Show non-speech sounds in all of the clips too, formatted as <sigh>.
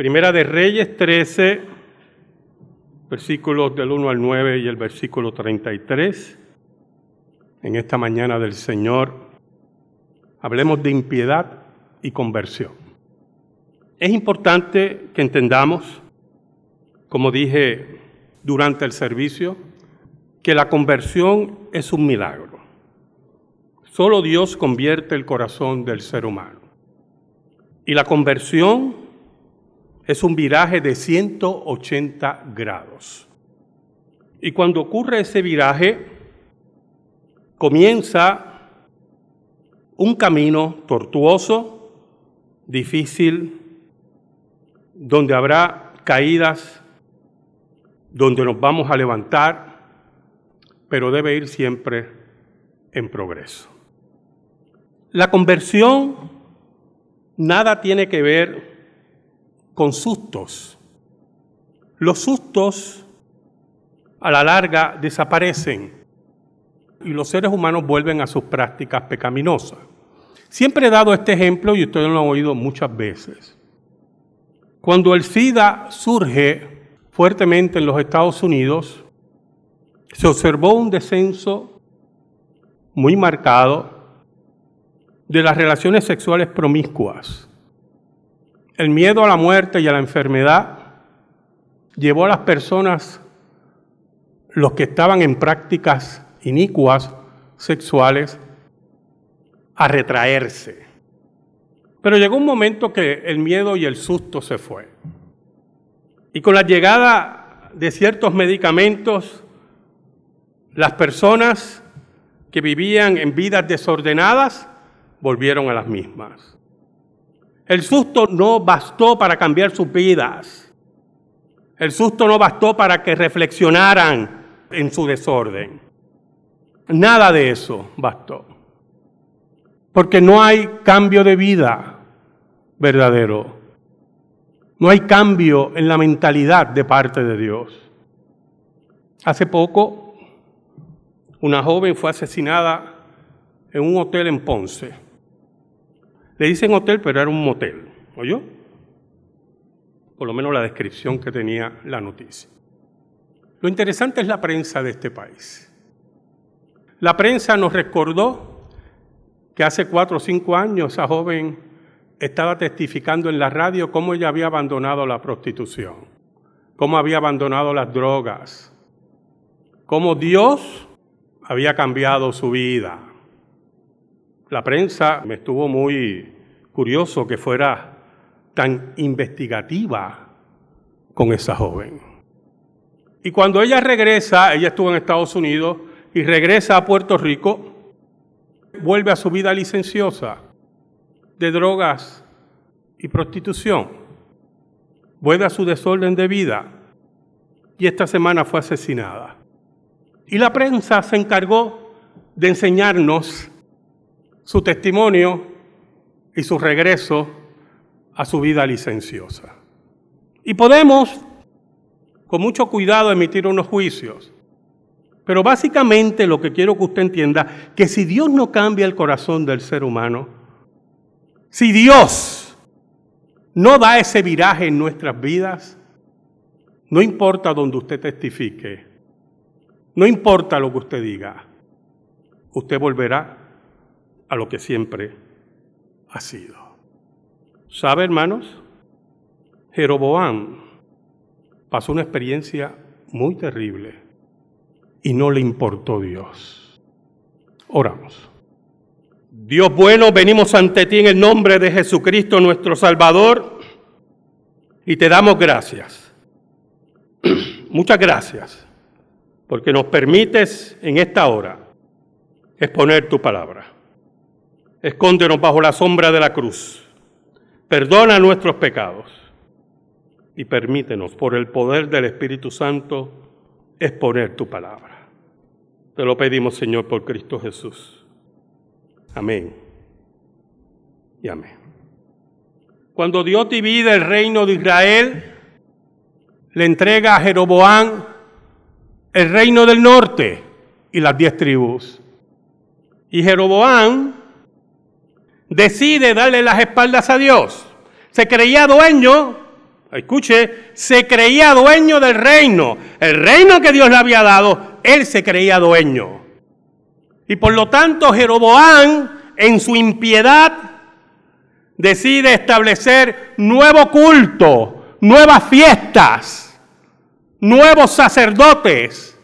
Primera de Reyes 13, versículos del 1 al 9 y el versículo 33. En esta mañana del Señor, hablemos de impiedad y conversión. Es importante que entendamos, como dije durante el servicio, que la conversión es un milagro. Solo Dios convierte el corazón del ser humano. Y la conversión es un viraje de 180 grados. Y cuando ocurre ese viraje, comienza un camino tortuoso, difícil, donde habrá caídas, donde nos vamos a levantar, pero debe ir siempre en progreso. La conversión nada tiene que ver con sustos. Los sustos a la larga desaparecen y los seres humanos vuelven a sus prácticas pecaminosas. Siempre he dado este ejemplo y ustedes lo han oído muchas veces. Cuando el SIDA surge fuertemente en los Estados Unidos, se observó un descenso muy marcado de las relaciones sexuales promiscuas. El miedo a la muerte y a la enfermedad llevó a las personas, los que estaban en prácticas inicuas sexuales, a retraerse. Pero llegó un momento que el miedo y el susto se fue. Y con la llegada de ciertos medicamentos, las personas que vivían en vidas desordenadas volvieron a las mismas. El susto no bastó para cambiar sus vidas. El susto no bastó para que reflexionaran en su desorden. Nada de eso bastó. Porque no hay cambio de vida verdadero. No hay cambio en la mentalidad de parte de Dios. Hace poco una joven fue asesinada en un hotel en Ponce. Le dicen hotel, pero era un motel. ¿Oyó? Por lo menos la descripción que tenía la noticia. Lo interesante es la prensa de este país. La prensa nos recordó que hace cuatro o cinco años esa joven estaba testificando en la radio cómo ella había abandonado la prostitución, cómo había abandonado las drogas, cómo Dios había cambiado su vida. La prensa me estuvo muy curioso que fuera tan investigativa con esa joven. Y cuando ella regresa, ella estuvo en Estados Unidos y regresa a Puerto Rico, vuelve a su vida licenciosa de drogas y prostitución, vuelve a su desorden de vida y esta semana fue asesinada. Y la prensa se encargó de enseñarnos su testimonio y su regreso a su vida licenciosa. Y podemos, con mucho cuidado, emitir unos juicios. Pero básicamente lo que quiero que usted entienda, que si Dios no cambia el corazón del ser humano, si Dios no da ese viraje en nuestras vidas, no importa donde usted testifique, no importa lo que usted diga, usted volverá a lo que siempre ha sido. ¿Sabe, hermanos? Jeroboam pasó una experiencia muy terrible y no le importó Dios. Oramos. Dios bueno, venimos ante ti en el nombre de Jesucristo nuestro Salvador y te damos gracias. <clears throat> Muchas gracias porque nos permites en esta hora exponer tu palabra. Escóndenos bajo la sombra de la cruz. Perdona nuestros pecados y permítenos por el poder del Espíritu Santo exponer tu palabra. Te lo pedimos, Señor, por Cristo Jesús. Amén. Y amén. Cuando Dios divide el reino de Israel, le entrega a Jeroboam el reino del norte y las diez tribus. Y Jeroboam decide darle las espaldas a Dios. Se creía dueño escuche, se creía dueño del reino. El reino que Dios le había dado, él se creía dueño. Y por lo tanto, Jeroboam, en su impiedad, decide establecer nuevo culto, nuevas fiestas, nuevos sacerdotes,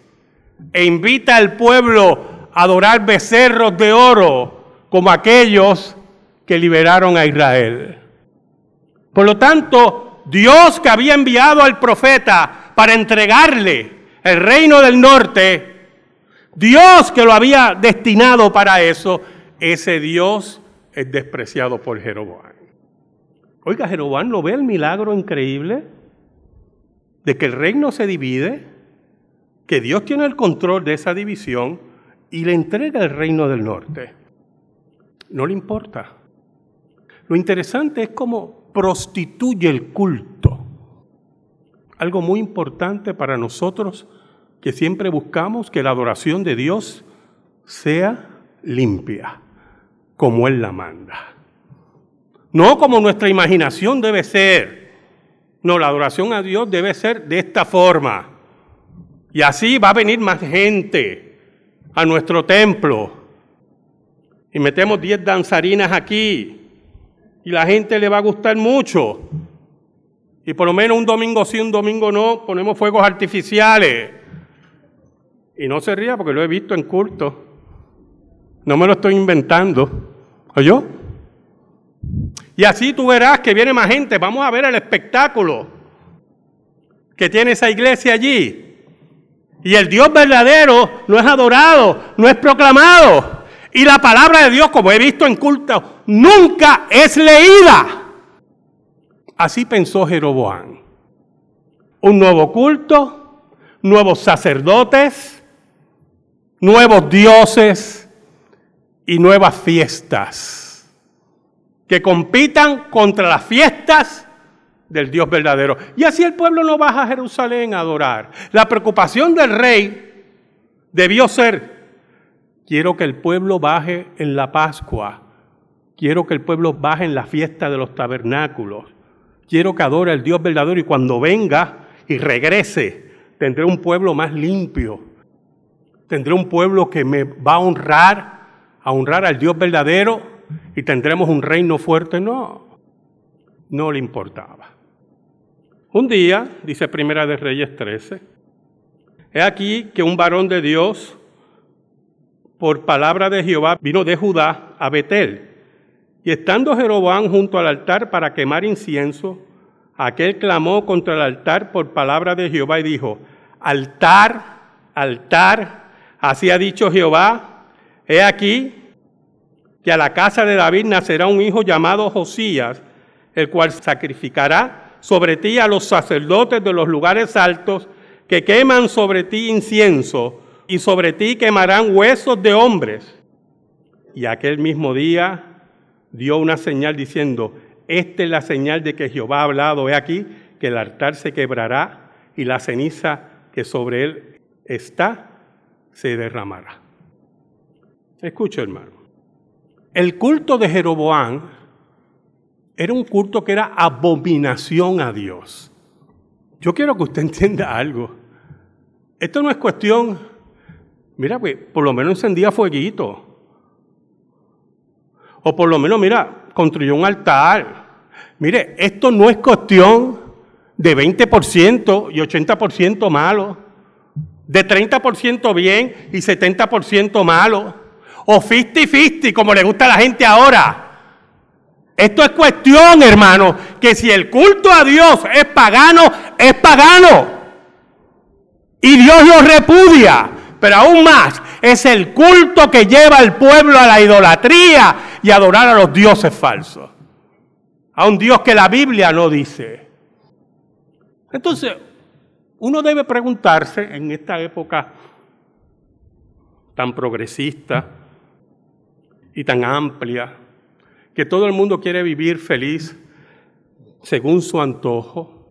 e invita al pueblo a adorar becerros de oro como aquellos que liberaron a Israel. Por lo tanto, Dios que había enviado al profeta para entregarle el reino del norte, Dios que lo había destinado para eso, ese Dios es despreciado por Jeroboam. Oiga, Jeroboam no ve el milagro increíble de que el reino se divide, que Dios tiene el control de esa división y le entrega el reino del norte. No le importa. Lo interesante es cómo prostituye el culto. Algo muy importante para nosotros que siempre buscamos que la adoración de Dios sea limpia, como Él la manda. No como nuestra imaginación debe ser. No, la adoración a Dios debe ser de esta forma. Y así va a venir más gente a nuestro templo. Y metemos 10 danzarinas aquí y la gente le va a gustar mucho. Y por lo menos un domingo sí, un domingo no, ponemos fuegos artificiales. Y no se ría porque lo he visto en culto. No me lo estoy inventando. ¿Oyó? Y así tú verás que viene más gente. Vamos a ver el espectáculo que tiene esa iglesia allí. Y el Dios verdadero no es adorado, no es proclamado. Y la palabra de Dios, como he visto en culto, nunca es leída. Así pensó Jeroboam. Un nuevo culto, nuevos sacerdotes, nuevos dioses y nuevas fiestas que compitan contra las fiestas del Dios verdadero. Y así el pueblo no baja a Jerusalén a adorar. La preocupación del rey debió ser Quiero que el pueblo baje en la Pascua. Quiero que el pueblo baje en la fiesta de los tabernáculos. Quiero que adore al Dios verdadero y cuando venga y regrese, tendré un pueblo más limpio. Tendré un pueblo que me va a honrar, a honrar al Dios verdadero y tendremos un reino fuerte. No, no le importaba. Un día, dice Primera de Reyes 13, he aquí que un varón de Dios por palabra de Jehová, vino de Judá a Betel. Y estando Jeroboam junto al altar para quemar incienso, aquel clamó contra el altar por palabra de Jehová y dijo, altar, altar, así ha dicho Jehová, he aquí que a la casa de David nacerá un hijo llamado Josías, el cual sacrificará sobre ti a los sacerdotes de los lugares altos que queman sobre ti incienso y sobre ti quemarán huesos de hombres. Y aquel mismo día dio una señal diciendo, esta es la señal de que Jehová ha hablado, he aquí que el altar se quebrará y la ceniza que sobre él está se derramará. Escucha, hermano. El culto de Jeroboam era un culto que era abominación a Dios. Yo quiero que usted <laughs> entienda algo. Esto no es cuestión Mira, pues, por lo menos encendía fueguito. O por lo menos, mira, construyó un altar. Mire, esto no es cuestión de 20% y 80% malo, de 30% bien y 70% malo, o 50-50, como le gusta a la gente ahora. Esto es cuestión, hermano, que si el culto a Dios es pagano, es pagano. Y Dios lo repudia pero aún más es el culto que lleva al pueblo a la idolatría y a adorar a los dioses falsos. A un Dios que la Biblia no dice. Entonces, uno debe preguntarse en esta época tan progresista y tan amplia, que todo el mundo quiere vivir feliz según su antojo,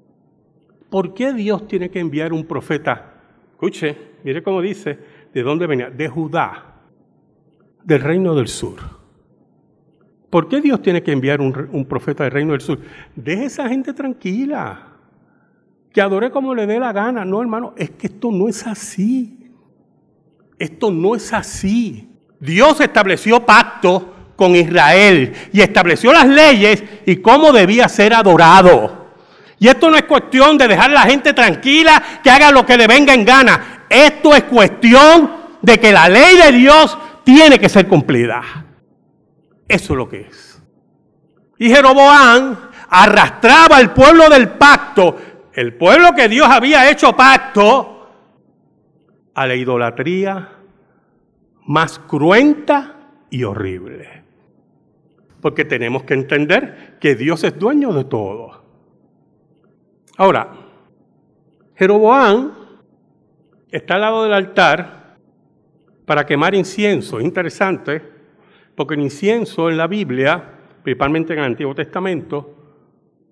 ¿por qué Dios tiene que enviar un profeta? Escuche, Mire cómo dice, ¿de dónde venía? De Judá, del reino del sur. ¿Por qué Dios tiene que enviar un, profeta del reino del sur? Deje esa gente tranquila. que adore como le dé la gana. No, hermano, es que esto no es así. Esto no es así. Dios estableció pacto con Israel y estableció las leyes y cómo debía ser adorado. Y esto no es cuestión de dejar a la gente tranquila, que haga lo que le venga en gana. Esto es cuestión de que la ley de Dios tiene que ser cumplida. Eso es lo que es. Y Jeroboam arrastraba al pueblo del pacto, el pueblo que Dios había hecho pacto, a la idolatría más cruenta y horrible. Porque tenemos que entender que Dios es dueño de todo. Ahora, Jeroboam está al lado del altar para quemar incienso. Interesante, porque el incienso en la Biblia, principalmente en el Antiguo Testamento,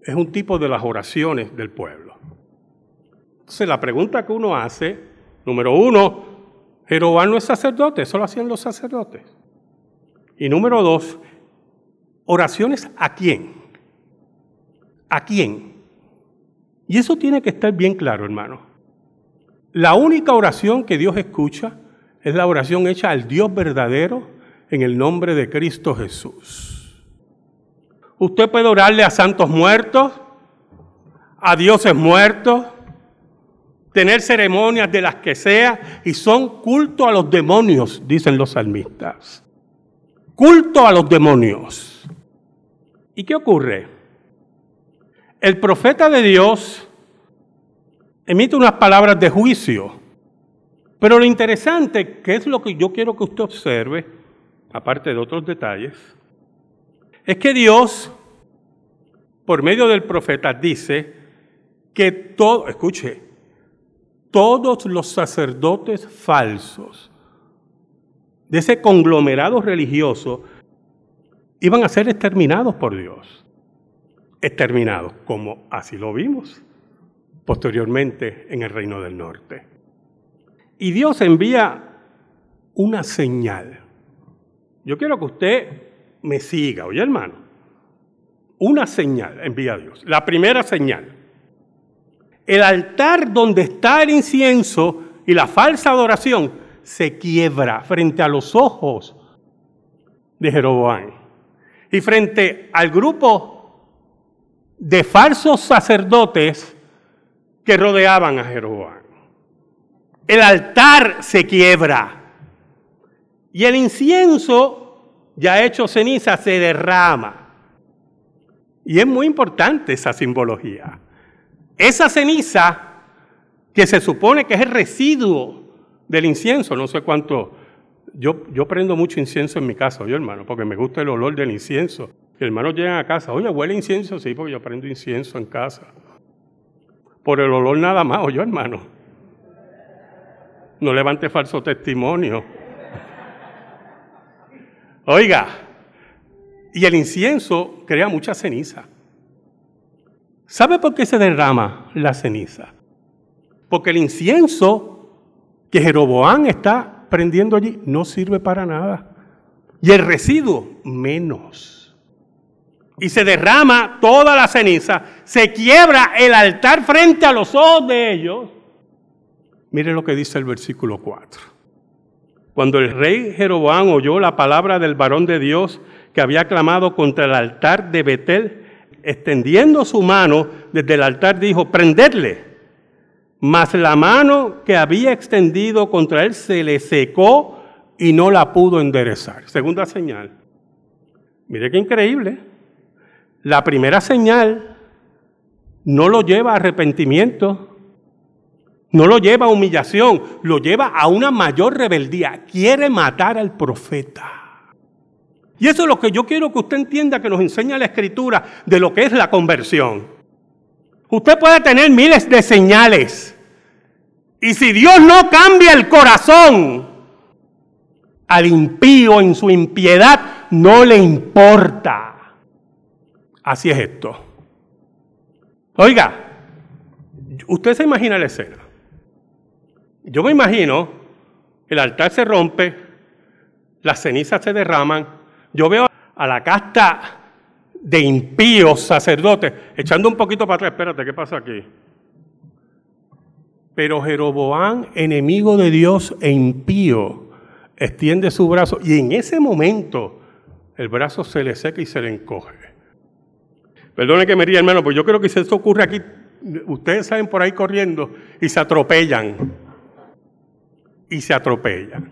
es un tipo de las oraciones del pueblo. Entonces la pregunta que uno hace, número uno, Jeroboam no es sacerdote, eso lo hacían los sacerdotes. Y número dos, oraciones a quién. ¿A quién? Y eso tiene que estar bien claro, hermano. La única oración que Dios escucha es la oración hecha al Dios verdadero en el nombre de Cristo Jesús. Usted puede orarle a santos muertos, a dioses muertos, tener ceremonias de las que sea, y son culto a los demonios, dicen los salmistas. Culto a los demonios. ¿Y qué ocurre? El profeta de Dios emite unas palabras de juicio, pero lo interesante, que es lo que yo quiero que usted observe, aparte de otros detalles, es que Dios, por medio del profeta, dice que todo, escuche, todos los sacerdotes falsos de ese conglomerado religioso iban a ser exterminados por Dios. Exterminados, como así lo vimos posteriormente en el reino del norte. Y Dios envía una señal. Yo quiero que usted me siga, oye hermano. Una señal envía Dios. La primera señal el altar donde está el incienso y la falsa adoración se quiebra frente a los ojos de Jeroboam y frente al grupo de falsos sacerdotes que rodeaban a Jeroboam. El altar se quiebra y el incienso ya hecho ceniza se derrama. Y es muy importante esa simbología. Esa ceniza, que se supone que es el residuo del incienso, no sé cuánto, yo, yo prendo mucho incienso en mi casa, yo hermano, porque me gusta el olor del incienso. Y hermanos llegan a casa, oye, huele incienso, sí, porque yo prendo incienso en casa. Por el olor nada más, oye hermano. No levante falso testimonio. Oiga, y el incienso crea mucha ceniza. ¿Sabe por qué se derrama la ceniza? Porque el incienso que Jeroboam está prendiendo allí no sirve para nada. Y el residuo menos. Y se derrama toda la ceniza, se quiebra el altar frente a los ojos de ellos. Mire lo que dice el versículo 4. Cuando el rey Jeroboam oyó la palabra del varón de Dios que había clamado contra el altar de Betel, extendiendo su mano desde el altar, dijo, prendedle. Mas la mano que había extendido contra él se le secó y no la pudo enderezar. Segunda señal. Mire qué increíble. La primera señal no lo lleva a arrepentimiento, no lo lleva a humillación, lo lleva a una mayor rebeldía. Quiere matar al profeta. Y eso es lo que yo quiero que usted entienda que nos enseña la escritura de lo que es la conversión. Usted puede tener miles de señales. Y si Dios no cambia el corazón al impío en su impiedad, no le importa. Así es esto. Oiga, usted se imagina la escena. Yo me imagino, el altar se rompe, las cenizas se derraman, yo veo a la casta de impíos sacerdotes echando un poquito para atrás. Espérate, ¿qué pasa aquí? Pero Jeroboam, enemigo de Dios e impío, extiende su brazo y en ese momento el brazo se le seca y se le encoge. Perdone que me ría, hermano, pues yo creo que si esto ocurre aquí, ustedes salen por ahí corriendo y se atropellan. Y se atropellan.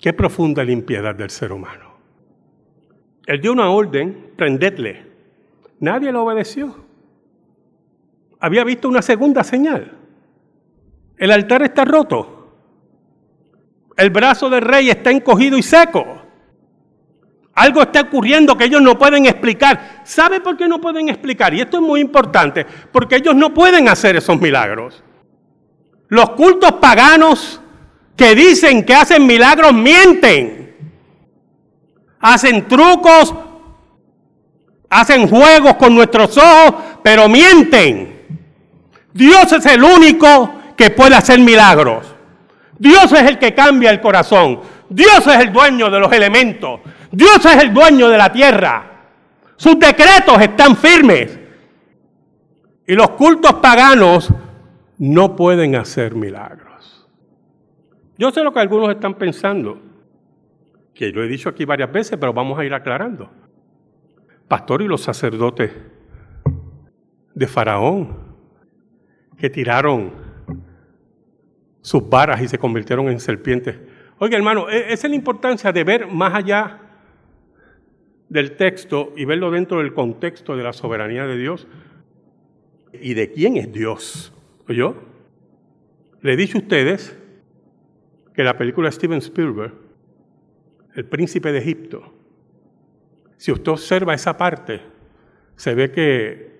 Qué profunda limpiedad del ser humano. Él dio una orden, prendedle. Nadie lo obedeció. Había visto una segunda señal. El altar está roto. El brazo del rey está encogido y seco. Algo está ocurriendo que ellos no pueden explicar. ¿Sabe por qué no pueden explicar? Y esto es muy importante, porque ellos no pueden hacer esos milagros. Los cultos paganos que dicen que hacen milagros mienten. Hacen trucos, hacen juegos con nuestros ojos, pero mienten. Dios es el único que puede hacer milagros. Dios es el que cambia el corazón. Dios es el dueño de los elementos. Dios es el dueño de la tierra. Sus decretos están firmes. Y los cultos paganos no pueden hacer milagros. Yo sé lo que algunos están pensando, que lo he dicho aquí varias veces, pero vamos a ir aclarando. Pastor y los sacerdotes de Faraón que tiraron sus varas y se convirtieron en serpientes. Oiga, hermano, e-, esa es la importancia de ver más allá del texto y verlo dentro del contexto de la soberanía de Dios y de quién es Dios. ¿Oyó? Le he dicho a ustedes que la película Steven Spielberg, El príncipe de Egipto, si usted observa esa parte, se ve que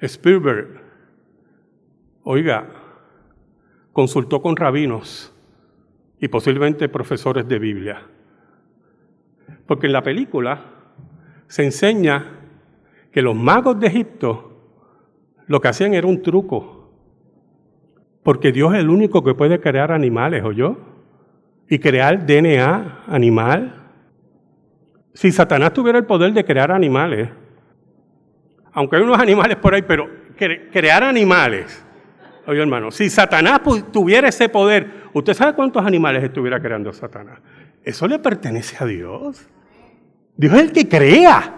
Spielberg, oiga, consultó con rabinos y posiblemente profesores de Biblia porque en la película se enseña que los magos de Egipto lo que hacían era un truco. Porque Dios es el único que puede crear animales, ¿o? Y crear DNA animal. Si Satanás tuviera el poder de crear animales, aunque hay unos animales por ahí, pero crear animales, oye hermano, si Satanás tuviera ese poder, ¿usted sabe cuántos animales estuviera creando Satanás? Eso le pertenece a Dios. Dios es el que crea.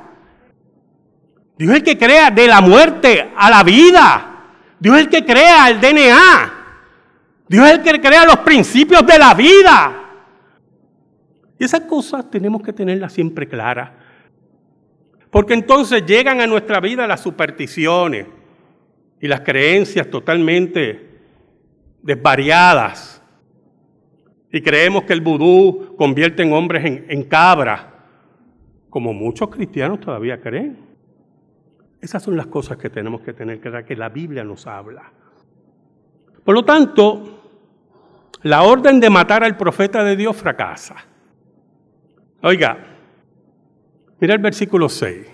Dios es el que crea de la muerte a la vida. Dios es el que crea el DNA. Dios es el que crea los principios de la vida. Y esas cosas tenemos que tenerlas siempre claras. Porque entonces llegan a nuestra vida las supersticiones y las creencias totalmente desvariadas. Y creemos que el vudú convierte en hombres en, en cabras como muchos cristianos todavía creen. Esas son las cosas que tenemos que tener que que la Biblia nos habla. Por lo tanto, la orden de matar al profeta de Dios fracasa. Oiga, mira el versículo 6.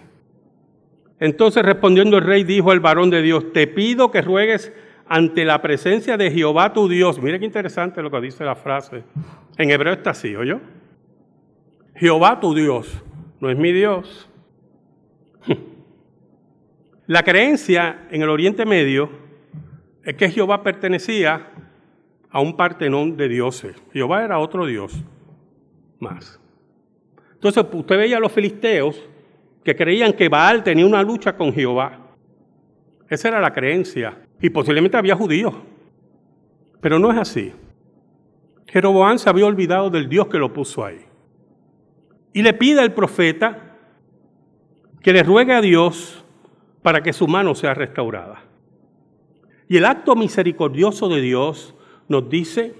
Entonces respondiendo el rey dijo al varón de Dios, te pido que ruegues ante la presencia de Jehová tu Dios. Mire qué interesante lo que dice la frase. En hebreo está así, ¿oyó? Jehová tu Dios no es mi Dios. <laughs> La creencia en el Oriente Medio es que Jehová pertenecía a un partenón de dioses. Jehová era otro Dios más. Entonces usted veía a los filisteos que creían que Baal tenía una lucha con Jehová. Esa era la creencia. Y posiblemente había judíos. Pero no es así. Jeroboam se había olvidado del Dios que lo puso ahí y le pide al profeta que le ruegue a Dios para que su mano sea restaurada. Y el acto misericordioso de Dios nos dice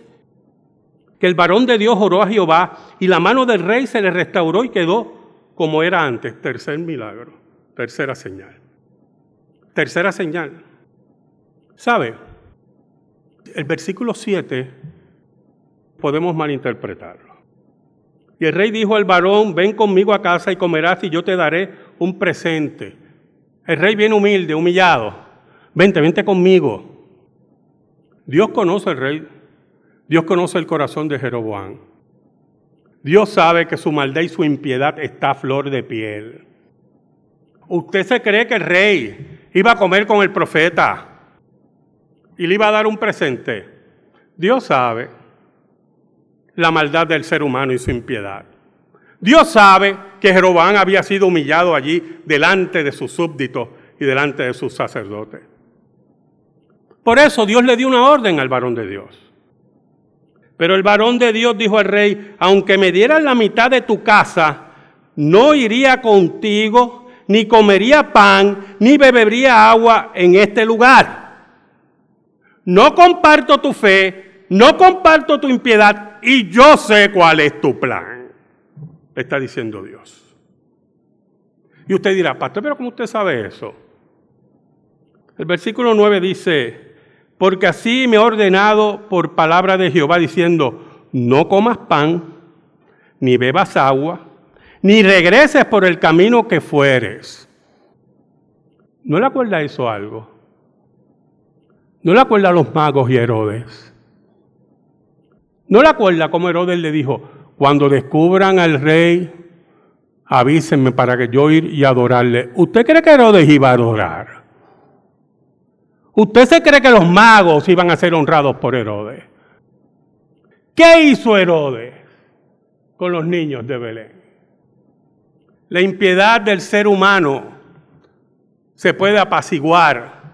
que el varón de Dios oró a Jehová y la mano del rey se le restauró y quedó como era antes. Tercer milagro, tercera señal. Tercera señal. ¿Sabe? El versículo 7 podemos malinterpretarlo. Y el rey dijo al varón, ven conmigo a casa y comerás y yo te daré un presente. El rey viene humilde, humillado. Vente, vente conmigo. Dios conoce al rey. Dios conoce el corazón de Jeroboam. Dios sabe que su maldad y su impiedad está a flor de piel. Usted se cree que el rey iba a comer con el profeta. y le iba a dar un presente. Dios sabe la maldad del ser humano y su impiedad. Dios sabe que Jeroboam había sido humillado allí delante de sus súbditos y delante de sus sacerdotes. Por eso Dios le dio una orden al varón de Dios. Pero el varón de Dios dijo al rey, aunque me dieras la mitad de tu casa, no iría contigo, ni comería pan, ni bebería agua en este lugar. No comparto tu fe, no comparto tu impiedad, y yo sé cuál es tu plan. Está diciendo Dios. Y usted dirá, pastor, pero ¿cómo usted sabe eso? El versículo 9 dice, porque así me ha ordenado por palabra de Jehová diciendo, no comas pan, ni bebas agua, ni regreses por el camino que fueres. ¿No le acuerda eso algo? ¿No le acuerda a los magos y Herodes? ¿No le acuerda como Herodes le dijo, cuando descubran al rey, avísenme para que yo ir y adorarle? ¿Usted cree que Herodes iba a adorar? ¿Usted se cree que los magos iban a ser honrados por Herodes? ¿Qué hizo Herodes con los niños de Belén? La impiedad del ser humano se puede apaciguar,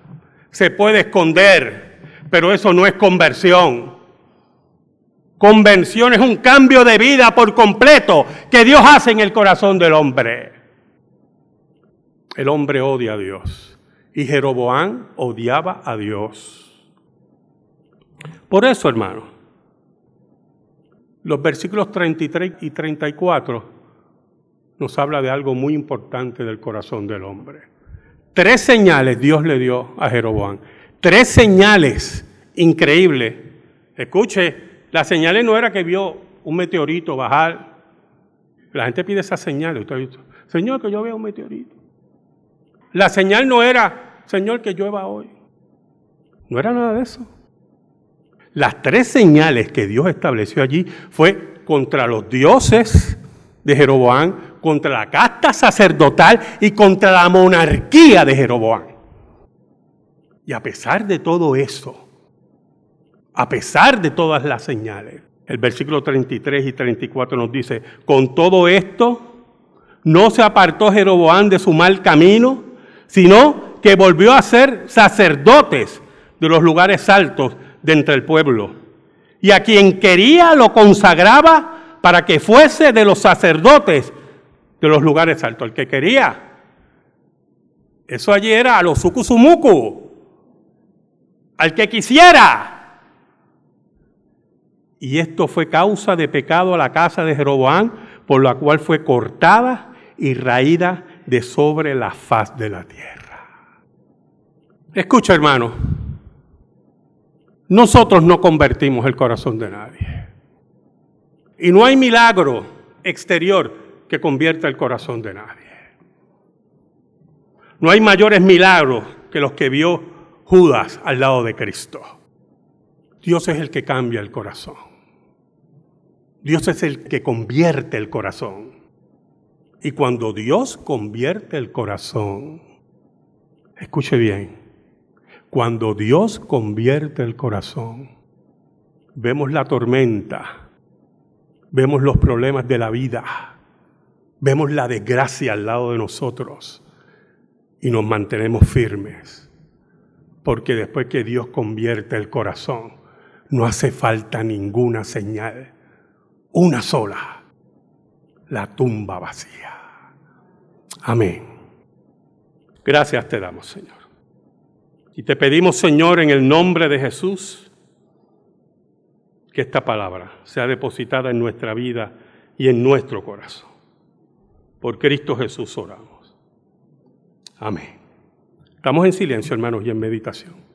se puede esconder, pero eso no es conversión. Conversión es un cambio de vida por completo que Dios hace en el corazón del hombre. El hombre odia a Dios. Y Jeroboán odiaba a Dios. Por eso, hermano, los versículos 33 y 34 nos habla de algo muy importante del corazón del hombre. Tres señales Dios le dio a Jeroboán. Tres señales increíbles. Escuche, las señales no era que vio un meteorito bajar. La gente pide esas señales. Usted visto, Señor, que yo vea un meteorito. La señal no era Señor, que llueva hoy. No era nada de eso. Las tres señales que Dios estableció allí fue contra los dioses de Jeroboam, contra la casta sacerdotal y contra la monarquía de Jeroboam. Y a pesar de todo eso, a pesar de todas las señales, el versículo 33 y 34 nos dice, con todo esto, no se apartó Jeroboam de su mal camino, sino que volvió a ser sacerdotes de los lugares altos de entre el pueblo. Y a quien quería lo consagraba para que fuese de los sacerdotes de los lugares altos. El que quería. Eso allí era a los sukusumuku. Al que quisiera. Y esto fue causa de pecado a la casa de Jeroboam, por la cual fue cortada y raída de sobre la faz de la tierra. Escucha, hermano, nosotros no convertimos el corazón de nadie. Y no hay milagro exterior que convierta el corazón de nadie. No hay mayores milagros que los que vio Judas al lado de Cristo. Dios es el que cambia el corazón. Dios es el que convierte el corazón. Y cuando Dios convierte el corazón, escuche bien, cuando Dios convierte el corazón, vemos la tormenta, vemos los problemas de la vida, vemos la desgracia al lado de nosotros y nos mantenemos firmes. Porque después que Dios convierte el corazón, no hace falta ninguna señal, una sola, la tumba vacía. Amén. Gracias te damos, Señor. Y te pedimos, Señor, en el nombre de Jesús, que esta palabra sea depositada en nuestra vida y en nuestro corazón. Por Cristo Jesús oramos. Amén. Estamos en silencio, hermanos, y en meditación.